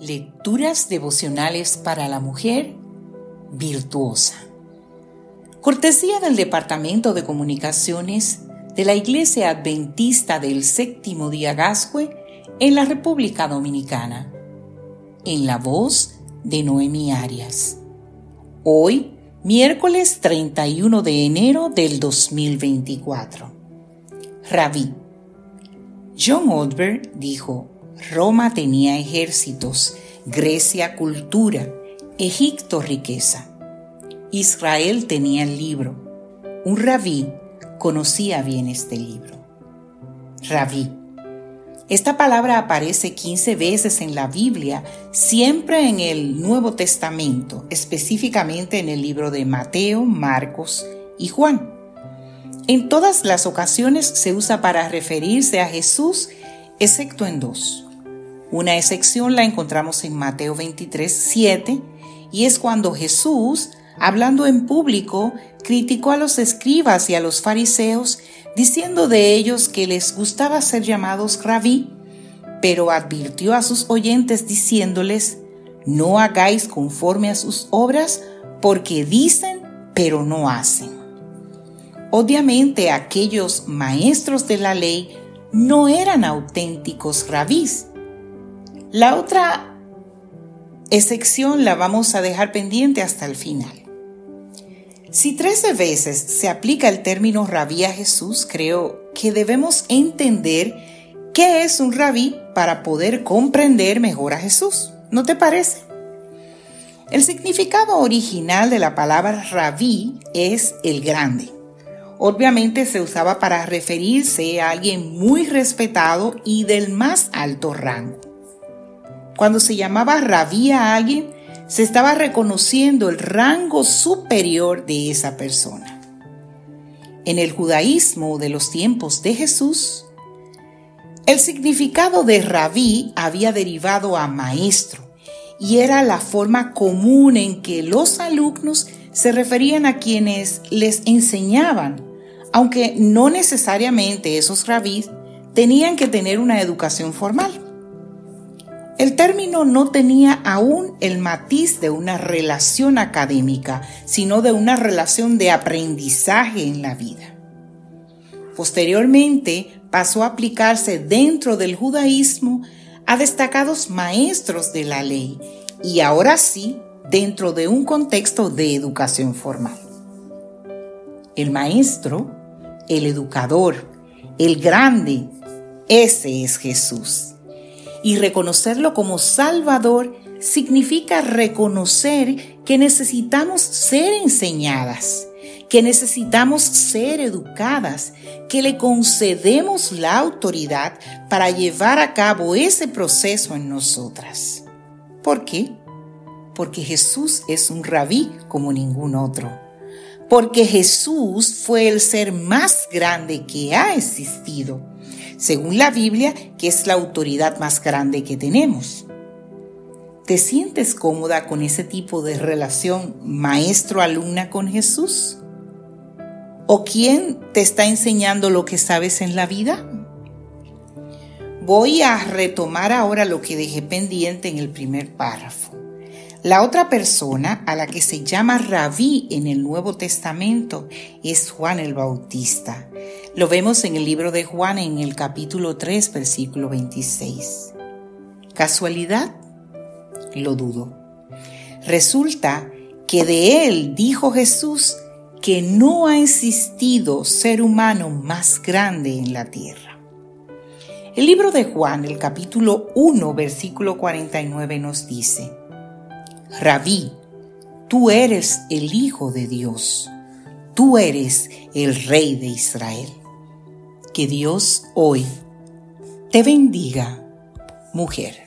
Lecturas devocionales para la mujer virtuosa. Cortesía del Departamento de Comunicaciones de la Iglesia Adventista del Séptimo Día Gascue en la República Dominicana. En la voz de Noemi Arias. Hoy, miércoles 31 de enero del 2024. Rabí. John Odberg dijo, Roma tenía ejércitos, Grecia cultura, Egipto riqueza. Israel tenía el libro. Un rabí conocía bien este libro. Rabí. Esta palabra aparece 15 veces en la Biblia, siempre en el Nuevo Testamento, específicamente en el libro de Mateo, Marcos y Juan. En todas las ocasiones se usa para referirse a Jesús, excepto en dos. Una excepción la encontramos en Mateo 23, 7, y es cuando Jesús, hablando en público, criticó a los escribas y a los fariseos, diciendo de ellos que les gustaba ser llamados rabí, pero advirtió a sus oyentes diciéndoles, no hagáis conforme a sus obras, porque dicen, pero no hacen. Obviamente aquellos maestros de la ley no eran auténticos rabís, la otra excepción la vamos a dejar pendiente hasta el final. Si trece veces se aplica el término rabí a Jesús, creo que debemos entender qué es un rabí para poder comprender mejor a Jesús. ¿No te parece? El significado original de la palabra rabí es el grande. Obviamente se usaba para referirse a alguien muy respetado y del más alto rango. Cuando se llamaba rabí a alguien, se estaba reconociendo el rango superior de esa persona. En el judaísmo de los tiempos de Jesús, el significado de rabí había derivado a maestro y era la forma común en que los alumnos se referían a quienes les enseñaban, aunque no necesariamente esos rabís tenían que tener una educación formal. El término no tenía aún el matiz de una relación académica, sino de una relación de aprendizaje en la vida. Posteriormente pasó a aplicarse dentro del judaísmo a destacados maestros de la ley y ahora sí dentro de un contexto de educación formal. El maestro, el educador, el grande, ese es Jesús y reconocerlo como Salvador significa reconocer que necesitamos ser enseñadas, que necesitamos ser educadas, que le concedemos la autoridad para llevar a cabo ese proceso en nosotras. ¿Por qué? Porque Jesús es un rabí como ningún otro. Porque Jesús fue el ser más grande que ha existido según la Biblia, que es la autoridad más grande que tenemos. ¿Te sientes cómoda con ese tipo de relación maestro-alumna con Jesús? ¿O quién te está enseñando lo que sabes en la vida? Voy a retomar ahora lo que dejé pendiente en el primer párrafo. La otra persona a la que se llama rabí en el Nuevo Testamento es Juan el Bautista. Lo vemos en el libro de Juan en el capítulo 3, versículo 26. ¿Casualidad? Lo dudo. Resulta que de él dijo Jesús que no ha existido ser humano más grande en la tierra. El libro de Juan, el capítulo 1, versículo 49 nos dice, Rabí, tú eres el Hijo de Dios, tú eres el Rey de Israel. Que Dios hoy te bendiga, mujer.